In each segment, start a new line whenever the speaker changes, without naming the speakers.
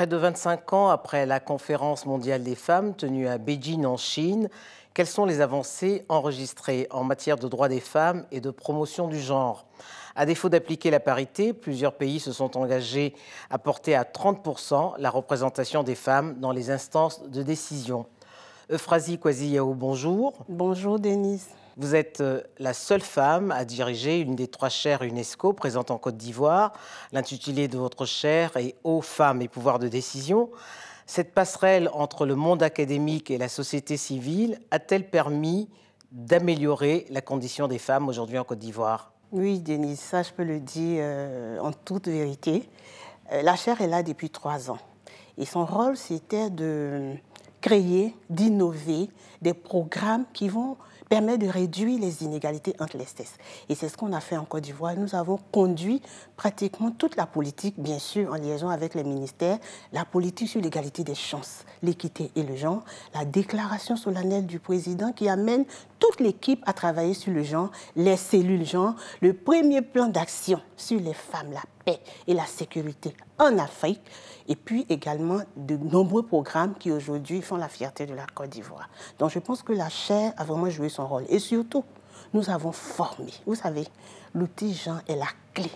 Près de 25 ans après la conférence mondiale des femmes tenue à Beijing en Chine, quelles sont les avancées enregistrées en matière de droits des femmes et de promotion du genre? À défaut d'appliquer la parité, plusieurs pays se sont engagés à porter à 30% la représentation des femmes dans les instances de décision. Euphrasie Kwasi-Yao, bonjour.
Bonjour Denise.
Vous êtes euh, la seule femme à diriger une des trois chaires UNESCO présentes en Côte d'Ivoire. L'intitulé de votre chaire est Aux femmes et pouvoir de décision. Cette passerelle entre le monde académique et la société civile a-t-elle permis d'améliorer la condition des femmes aujourd'hui en Côte d'Ivoire?
Oui, Denise, ça je peux le dire euh, en toute vérité. Euh, la chaire est là depuis trois ans. Et son rôle, c'était de créer, d'innover des programmes qui vont permet de réduire les inégalités entre les sexes. Et c'est ce qu'on a fait en Côte d'Ivoire. Nous avons conduit pratiquement toute la politique, bien sûr en liaison avec les ministères, la politique sur l'égalité des chances, l'équité et le genre, la déclaration solennelle du président qui amène toute l'équipe à travailler sur le genre, les cellules genre, le premier plan d'action sur les femmes, la paix et la sécurité en Afrique et puis également de nombreux programmes qui aujourd'hui font la fierté de la Côte d'Ivoire. Donc je pense que la chaire a vraiment joué son rôle. Et surtout, nous avons formé. Vous savez, l'outil Jean est la clé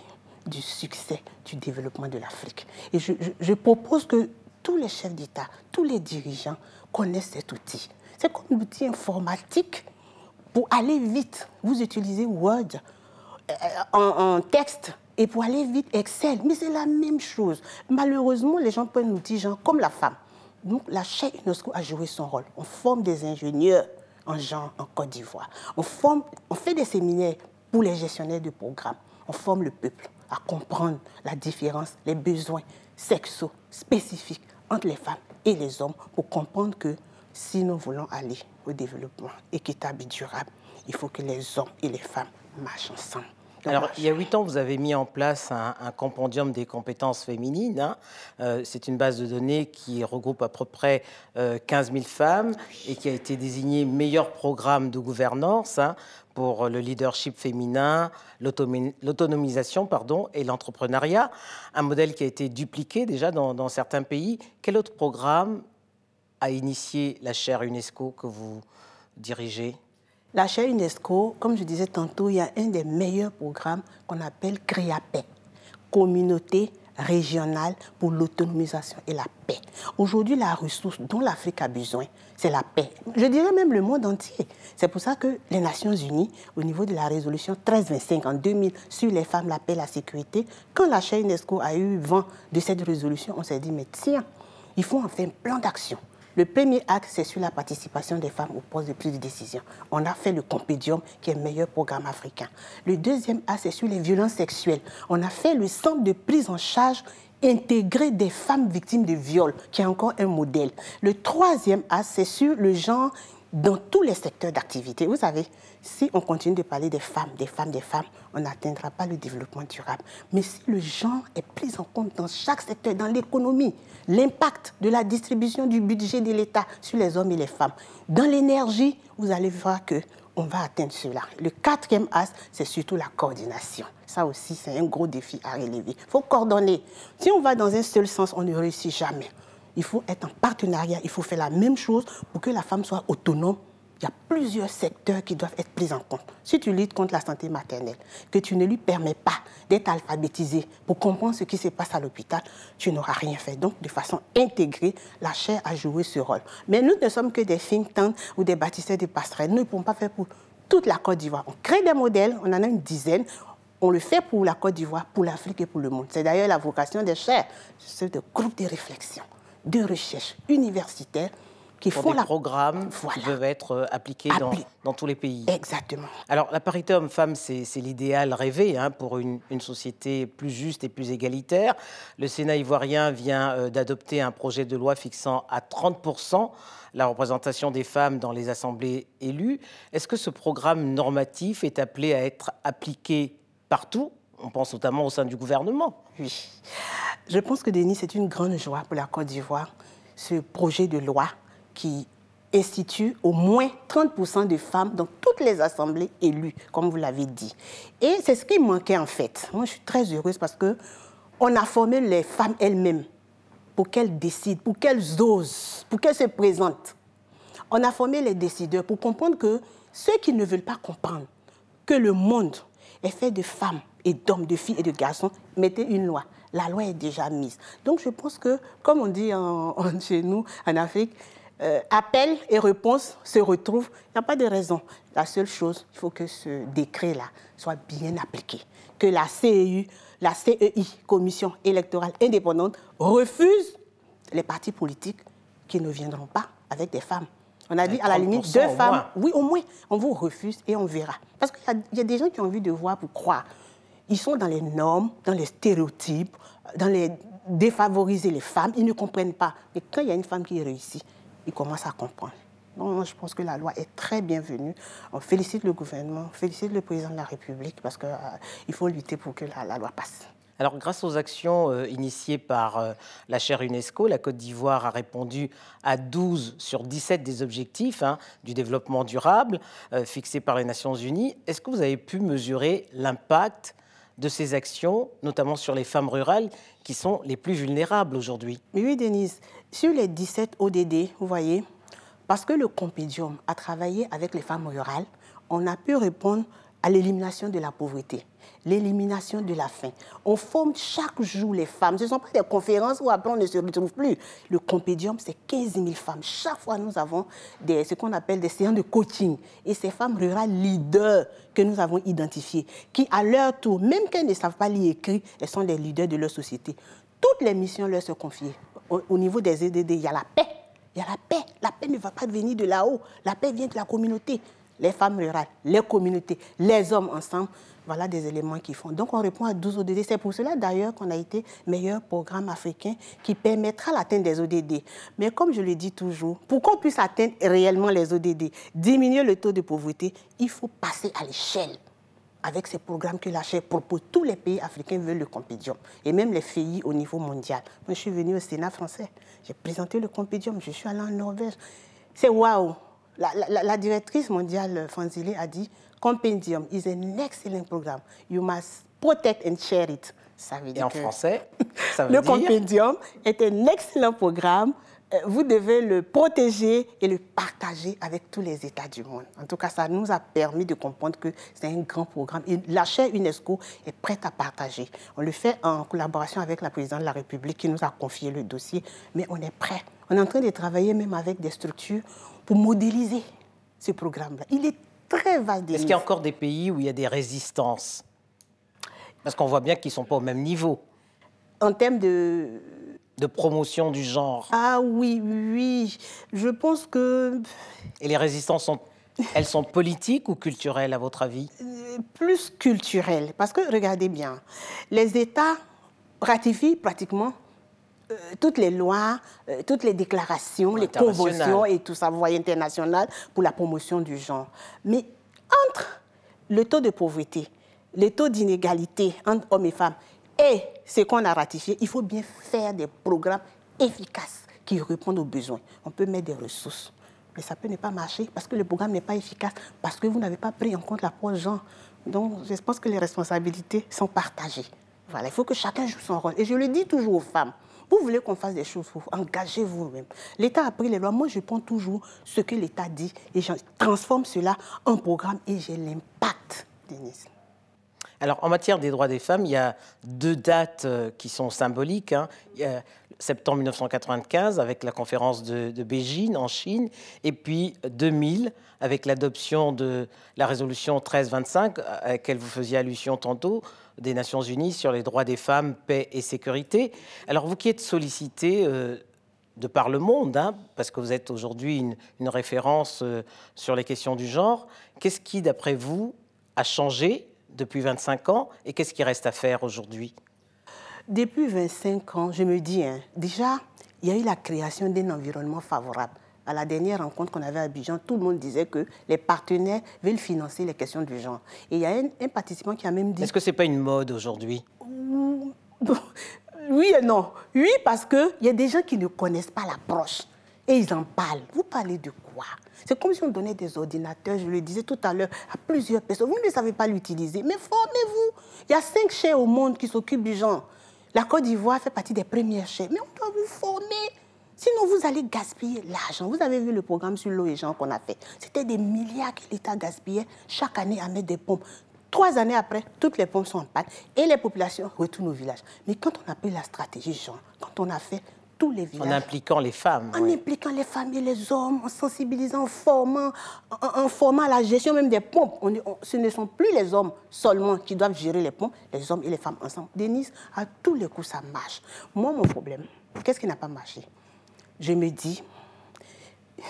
du succès du développement de l'Afrique. Et je, propose que tous les chefs d'État, tous les dirigeants connaissent cet outil. C'est comme un outil informatique pour aller vite. Vous utilisez Word euh, en texte et pour aller vite, Excel. Mais c'est la même chose. Malheureusement, les gens prennent l'outil genre comme la femme. Donc, la chaîne UNESCO a joué son rôle. On forme des ingénieurs en genre en Côte d'Ivoire. On, on fait des séminaires pour les gestionnaires de programmes. On forme le peuple à comprendre la différence, les besoins sexuels spécifiques entre les femmes et les hommes pour comprendre que si nous voulons aller au développement équitable et durable, il faut que les hommes et les femmes marchent ensemble.
Alors, il y a huit ans, vous avez mis en place un, compendium des compétences féminines. Hein. Euh, c'est une base de données qui regroupe à peu près 15 euh, 000 femmes et qui a été désignée meilleur programme de gouvernance hein, pour le leadership féminin, l'autonomisation pardon, et l'entrepreneuriat. Un modèle qui a été dupliqué déjà dans, dans certains pays. Quel autre programme a initié la chaire UNESCO que vous dirigez?
La chaire UNESCO, comme je disais tantôt, il y a un des meilleurs programmes qu'on appelle CREAPAIX, Communauté régionale pour l'autonomisation et la paix. Aujourd'hui, la ressource dont l'Afrique a besoin, c'est la paix. Je dirais même le monde entier. C'est pour ça que les Nations Unies, au niveau de la résolution 1325 en 2000 sur les femmes, la paix, la sécurité, quand la chaire UNESCO a eu vent de cette résolution, on s'est dit, mais tiens, il faut en faire un plan d'action. Le premier axe, c'est sur la participation des femmes au poste de prise de décision. On a fait le Compédium, qui est le meilleur programme africain. Le deuxième axe, c'est sur les violences sexuelles. On a fait le centre de prise en charge intégré des femmes victimes de viol, qui est encore un modèle. Le troisième axe, c'est sur le genre dans tous les secteurs d'activité. Vous savez, si on continue de parler des femmes, des femmes, des femmes, on n'atteindra pas le développement durable. Mais si le genre est pris en compte dans chaque secteur, dans l'économie, l'impact de la distribution du budget de l'État sur les hommes et les femmes, dans l'énergie, vous allez voir que on va atteindre cela. Le quatrième as, c'est surtout la coordination. Ça aussi, c'est un gros défi à relever. Il faut coordonner. Si on va dans un seul sens, on ne réussit jamais il faut être en partenariat, il faut faire la même chose pour que la femme soit autonome. Il y a plusieurs secteurs qui doivent être pris en compte. Si tu luttes contre la santé maternelle, que tu ne lui permets pas d'être alphabétisée pour comprendre ce qui se passe à l'hôpital, tu n'auras rien fait. Donc, de façon intégrée, la chaire a joué ce rôle. Mais nous ne sommes que des think tanks ou des bâtisseurs de passerelles. Nous ne pouvons pas faire pour toute la Côte d'Ivoire. On crée des modèles, on en a une dizaine. On le fait pour la Côte d'Ivoire, pour l'Afrique et pour le monde. C'est d'ailleurs la vocation des chaires, c'est de groupes de réflexion de recherche universitaire
qui font des programmes qui peuvent être euh, appliqués dans, tous les pays.
Exactement.
Alors, la parité homme-femme, c'est l'idéal rêvé hein, pour une, société plus juste et plus égalitaire. Le Sénat ivoirien vient euh, d'adopter un projet de loi fixant à 30 la représentation des femmes dans les assemblées élues. Est-ce que ce programme normatif est appelé à être appliqué partout? On pense notamment au sein du gouvernement.
Oui. Je pense que, Denis, c'est une grande joie pour la Côte d'Ivoire, ce projet de loi qui institue au moins 30% de femmes dans toutes les assemblées élues, comme vous l'avez dit. Et c'est ce qui manquait en fait. Moi, je suis très heureuse parce que on a formé les femmes elles-mêmes pour qu'elles décident, pour qu'elles osent, pour qu'elles se présentent. On a formé les décideurs pour comprendre que ceux qui ne veulent pas comprendre que le monde est fait de femmes et d'hommes, de filles et de garçons, mettez une loi. La loi est déjà mise. Donc je pense que, comme on dit chez nous en Afrique, euh, appel et réponse se retrouvent. Il n'y a pas de raison. La seule chose, il faut que ce décret-là soit bien appliqué. Que la CEI, la CEI, Commission électorale indépendante, refuse les partis politiques qui ne viendront pas avec des femmes. On a dit à la limite deux femmes. Oui, au moins, on vous refuse et on verra. Parce qu'il y, a des gens qui ont envie de voir pour croire. Ils sont dans les normes, dans les stéréotypes, dans les défavoriser les femmes. Ils ne comprennent pas. Mais quand il y a une femme qui réussit, ils commencent à comprendre. Donc, je pense que la loi est très bienvenue. On félicite le gouvernement, félicite le président de la République parce qu'il euh, faut lutter pour que la loi passe.
Alors, grâce aux actions euh, initiées par euh, la chaire UNESCO, la Côte d'Ivoire a répondu à 12 sur 17 des objectifs hein, du développement durable fixés par les Nations Unies. Est-ce que vous avez pu mesurer l'impact de ces actions, notamment sur les femmes rurales qui sont les plus vulnérables aujourd'hui
Oui, Denise. Sur les 17 ODD, vous voyez, parce que le Compédium a travaillé avec les femmes rurales, on a pu répondre à l'élimination de la pauvreté, l'élimination de la faim. On forme chaque jour les femmes. Ce ne sont pas des conférences où après on ne se retrouve plus. Le compédium, c'est 15 000 femmes. Chaque fois, nous avons ce qu'on appelle des séances de coaching. Et ces femmes rurales leaders que nous avons identifiées, qui à leur tour, même qu'elles ne savent pas lire et écrire, elles sont des leaders de leur société. Toutes les missions leur sont confiées. Au, au niveau des EDD, il y a la paix. Il y a la paix. La paix ne va pas venir de là-haut. La paix vient de la communauté les femmes rurales, les communautés, les hommes ensemble, voilà des éléments qui font. Donc on répond à 12 ODD. C'est pour cela d'ailleurs qu'on a été meilleur programme africain qui permettra l'atteinte des ODD. Mais comme je le dis toujours, pour qu'on puisse atteindre réellement les ODD, diminuer le taux de pauvreté, il faut passer à l'échelle avec ces programmes que la chaire propose. Tous les pays africains veulent le compédium, et même les pays au niveau mondial. Moi, je suis venue au Sénat français, j'ai présenté le compédium, je suis allée en Norvège. C'est waouh la, directrice mondiale, Fanzili, a dit Compendium is an excellent program. You must protect and share it.
Ça veut dire Et en français, ça
veut le Compendium est un excellent programme. Euh, vous devez le protéger et le partager avec tous les États du monde. En tout cas, ça nous a permis de comprendre que c'est un grand programme. Et la chaire UNESCO est prête à partager. On le fait en collaboration avec la présidente de la République qui nous a confié le dossier, mais on est prêt. On est en train de travailler même avec des structures pour modéliser ce programme-là. Il est très.
Est-ce qu'il y a encore des pays où il y a des résistances? Parce qu'on voit bien qu'ils ne sont pas au même niveau.
En termes de...
De promotion du genre.
Ah oui, oui. Je pense que...
Et les résistances sont... Elles sont politiques ou culturelles, à votre avis? Euh,
Plus culturelles. Parce que, regardez bien, les États ratifient pratiquement euh, toutes les lois, euh, toutes les déclarations, les conventions et tout ça, vous voyez, international pour la promotion du genre. Mais entre le taux de pauvreté, les taux d'inégalité entre hommes et femmes et ce qu'on a ratifié, il faut bien faire des programmes efficaces qui répondent aux besoins. On peut mettre des ressources, mais ça peut ne pas marcher parce que le programme n'est pas efficace, parce que vous n'avez pas pris en compte la de genre. Donc, je pense que les responsabilités sont partagées. Voilà, il faut que chacun joue son rôle. Et je le dis toujours aux femmes, vous voulez qu'on fasse des choses engagez-vous même. L'État a pris les lois. Moi, je prends toujours ce que l'État dit et je transforme cela en programme et j'ai l'impact, Denise.
Alors, en matière des droits des femmes, il y a deux dates euh, qui sont symboliques. Hein. Il y a septembre 1995 avec la conférence de, Beijing en Chine, et puis 2000 avec l'adoption de la résolution 1325 à laquelle vous faisiez allusion tantôt, des Nations Unies sur les droits des femmes, paix et sécurité. Alors vous qui êtes sollicité euh, de par le monde, hein, parce que vous êtes aujourd'hui une, référence euh, sur les questions du genre, qu'est-ce qui, d'après vous, a changé depuis 25 ans et qu'est-ce qui reste à faire aujourd'hui?
Depuis 25 ans, je me dis, hein, déjà, il y a eu la création d'un environnement favorable à la dernière rencontre qu'on avait à Abidjan, tout le monde disait que les partenaires veulent financer les questions du genre. Et il y a un, participant qui a même dit...
Est-ce que ce n'est pas une mode aujourd'hui?
Oui et non. Oui, parce qu'il y a des gens qui ne connaissent pas l'approche. Et ils en parlent. Vous parlez de quoi? C'est comme si on donnait des ordinateurs, je le disais tout à l'heure, à plusieurs personnes. Vous ne savez pas l'utiliser. Mais formez-vous. Il y a cinq chaires au monde qui s'occupent du genre. La Côte d'Ivoire fait partie des premières chefs. Mais on doit vous former. Sinon, vous allez gaspiller l'argent. Vous avez vu le programme sur l'eau et gens qu'on a fait. C'était des milliards que l'État gaspillait chaque année à mettre des pompes. Trois années après, toutes les pompes sont en panne et les populations retournent au village. Mais quand on a pris la stratégie, Jean, quand on a fait tous les villages.
En impliquant les femmes.
En impliquant les femmes et les hommes, en sensibilisant, en formant, en, formant la gestion même des pompes. ce ne sont plus les hommes seulement qui doivent gérer les pompes, les hommes et les femmes ensemble. Denise, à tous les coups, ça marche. Moi, mon problème, qu'est-ce qui n'a pas marché? Je me dis,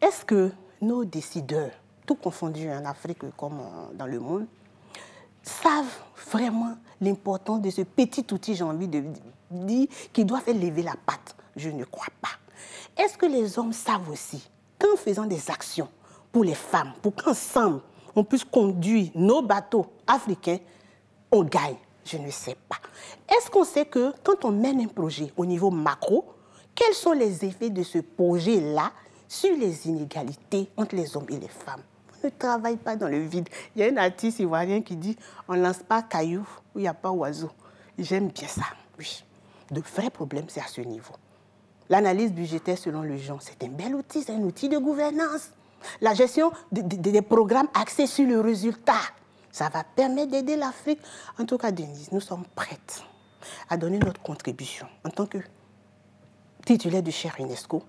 est-ce que nos décideurs, tout confondus en Afrique comme dans le monde, savent vraiment l'importance de ce petit outil, j'ai envie de dire, qui doit faire lever la patte Je ne crois pas. Est-ce que les hommes savent aussi qu'en faisant des actions pour les femmes, pour qu'ensemble on puisse conduire nos bateaux africains, on gagne? Je ne sais pas. Est-ce qu'on sait que quand on mène un projet au niveau macro, quels sont les effets de ce projet-là sur les inégalités entre les hommes et les femmes? Ne travaille pas dans le vide. Il y a un artiste ivoirien qui dit on ne lance pas caillou où il n'y a pas oiseau. J'aime bien ça, oui. De vrais problèmes, c'est à ce niveau. L'analyse budgétaire selon le genre, c'est un bel outil, c'est un outil de gouvernance. La gestion des programmes axés sur le résultat, ça va permettre d'aider l'Afrique. En tout cas, Denise, nous sommes prêtes à donner notre contribution en tant que titulaire du cher UNESCO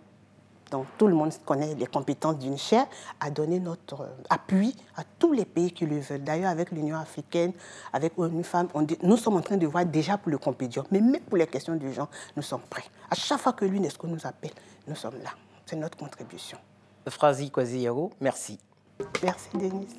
tout le monde connaît les compétences d'une chaire, à donner notre euh, appui à tous les pays qui le veulent. D'ailleurs, avec l'Union africaine, avec ONU Femmes, nous sommes en train de voir déjà pour le compétition, mais même pour les questions du genre, nous sommes prêts. À chaque fois que l'UNESCO nous appelle, nous sommes là. C'est notre contribution.
Merci.
Merci, Denise.